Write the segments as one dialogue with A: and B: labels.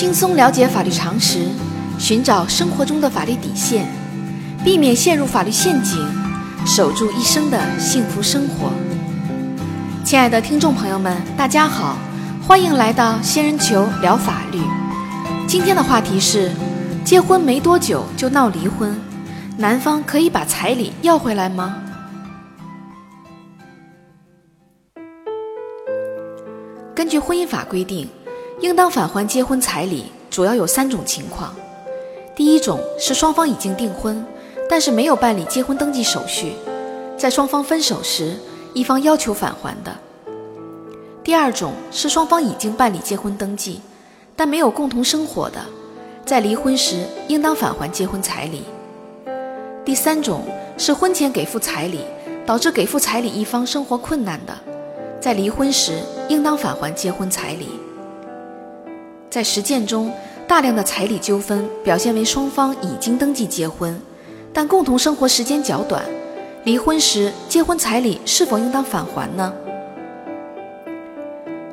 A: 轻松了解法律常识，寻找生活中的法律底线，避免陷入法律陷阱，守住一生的幸福生活。亲爱的听众朋友们，大家好，欢迎来到仙人球聊法律。今天的话题是：结婚没多久就闹离婚，男方可以把彩礼要回来吗？根据婚姻法规定，应当返还结婚彩礼主要有三种情况。第一种是双方已经订婚，但是没有办理结婚登记手续，在双方分手时，一方要求返还的；第二种是双方已经办理结婚登记，但没有共同生活的，在离婚时应当返还结婚彩礼；第三种是婚前给付彩礼，导致给付彩礼一方生活困难的。在离婚时，应当返还结婚彩礼。在实践中，大量的彩礼纠纷表现为双方已经登记结婚，但共同生活时间较短，离婚时结婚彩礼是否应当返还呢？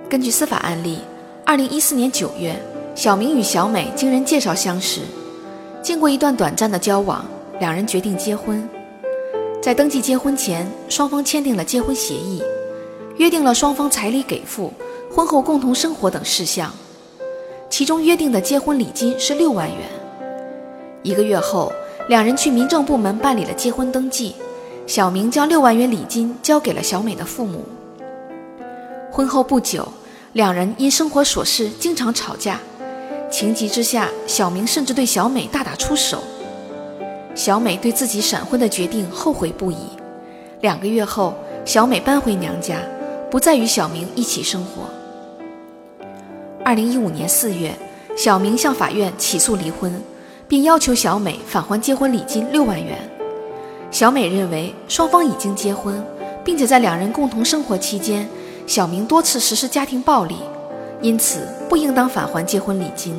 A: 根据司法案例，二零一四年九月，小明与小美经人介绍相识，经过一段短暂的交往，两人决定结婚。在登记结婚前，双方签订了结婚协议。约定了双方彩礼给付、婚后共同生活等事项，其中约定的结婚礼金是六万元。一个月后，两人去民政部门办理了结婚登记，小明将六万元礼金交给了小美的父母。婚后不久，两人因生活琐事经常吵架，情急之下，小明甚至对小美大打出手。小美对自己闪婚的决定后悔不已。两个月后，小美搬回娘家。不再与小明一起生活。二零一五年四月，小明向法院起诉离婚，并要求小美返还结婚礼金六万元。小美认为双方已经结婚，并且在两人共同生活期间，小明多次实施家庭暴力，因此不应当返还结婚礼金。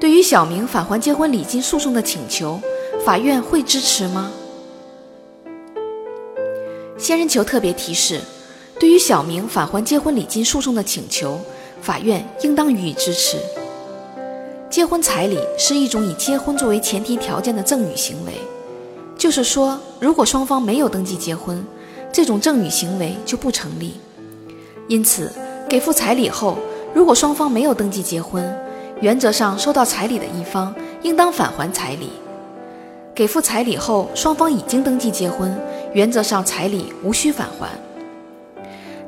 A: 对于小明返还结婚礼金诉讼的请求，法院会支持吗？仙人球特别提示。对于小明返还结婚礼金诉讼的请求，法院应当予以支持。结婚彩礼是一种以结婚作为前提条件的赠与行为，就是说，如果双方没有登记结婚，这种赠与行为就不成立。因此，给付彩礼后，如果双方没有登记结婚，原则上收到彩礼的一方应当返还彩礼；给付彩礼后，双方已经登记结婚，原则上彩礼无需返还。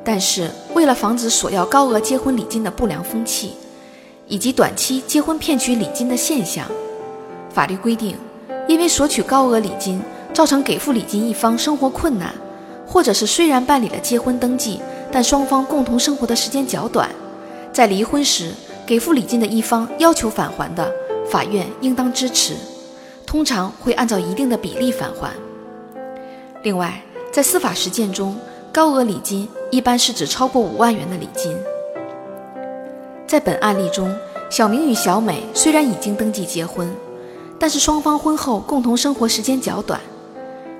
A: 但是，为了防止索要高额结婚礼金的不良风气，以及短期结婚骗取礼金的现象，法律规定，因为索取高额礼金造成给付礼金一方生活困难，或者是虽然办理了结婚登记，但双方共同生活的时间较短，在离婚时给付礼金的一方要求返还的，法院应当支持，通常会按照一定的比例返还。另外，在司法实践中，高额礼金一般是指超过五万元的礼金。在本案例中，小明与小美虽然已经登记结婚，但是双方婚后共同生活时间较短，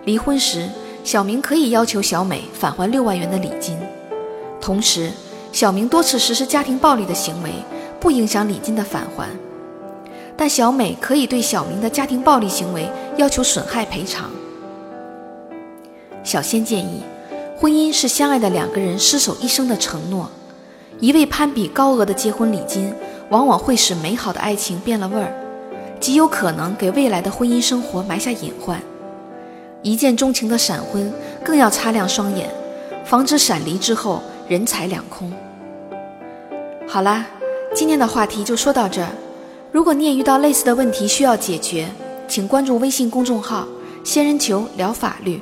A: 离婚时小明可以要求小美返还六万元的礼金。同时，小明多次实施家庭暴力的行为不影响礼金的返还，但小美可以对小明的家庭暴力行为要求损害赔偿。小仙建议。婚姻是相爱的两个人厮守一生的承诺，一味攀比高额的结婚礼金，往往会使美好的爱情变了味儿，极有可能给未来的婚姻生活埋下隐患。一见钟情的闪婚，更要擦亮双眼，防止闪离之后人财两空。好啦，今天的话题就说到这。如果你也遇到类似的问题需要解决，请关注微信公众号“仙人球聊法律”。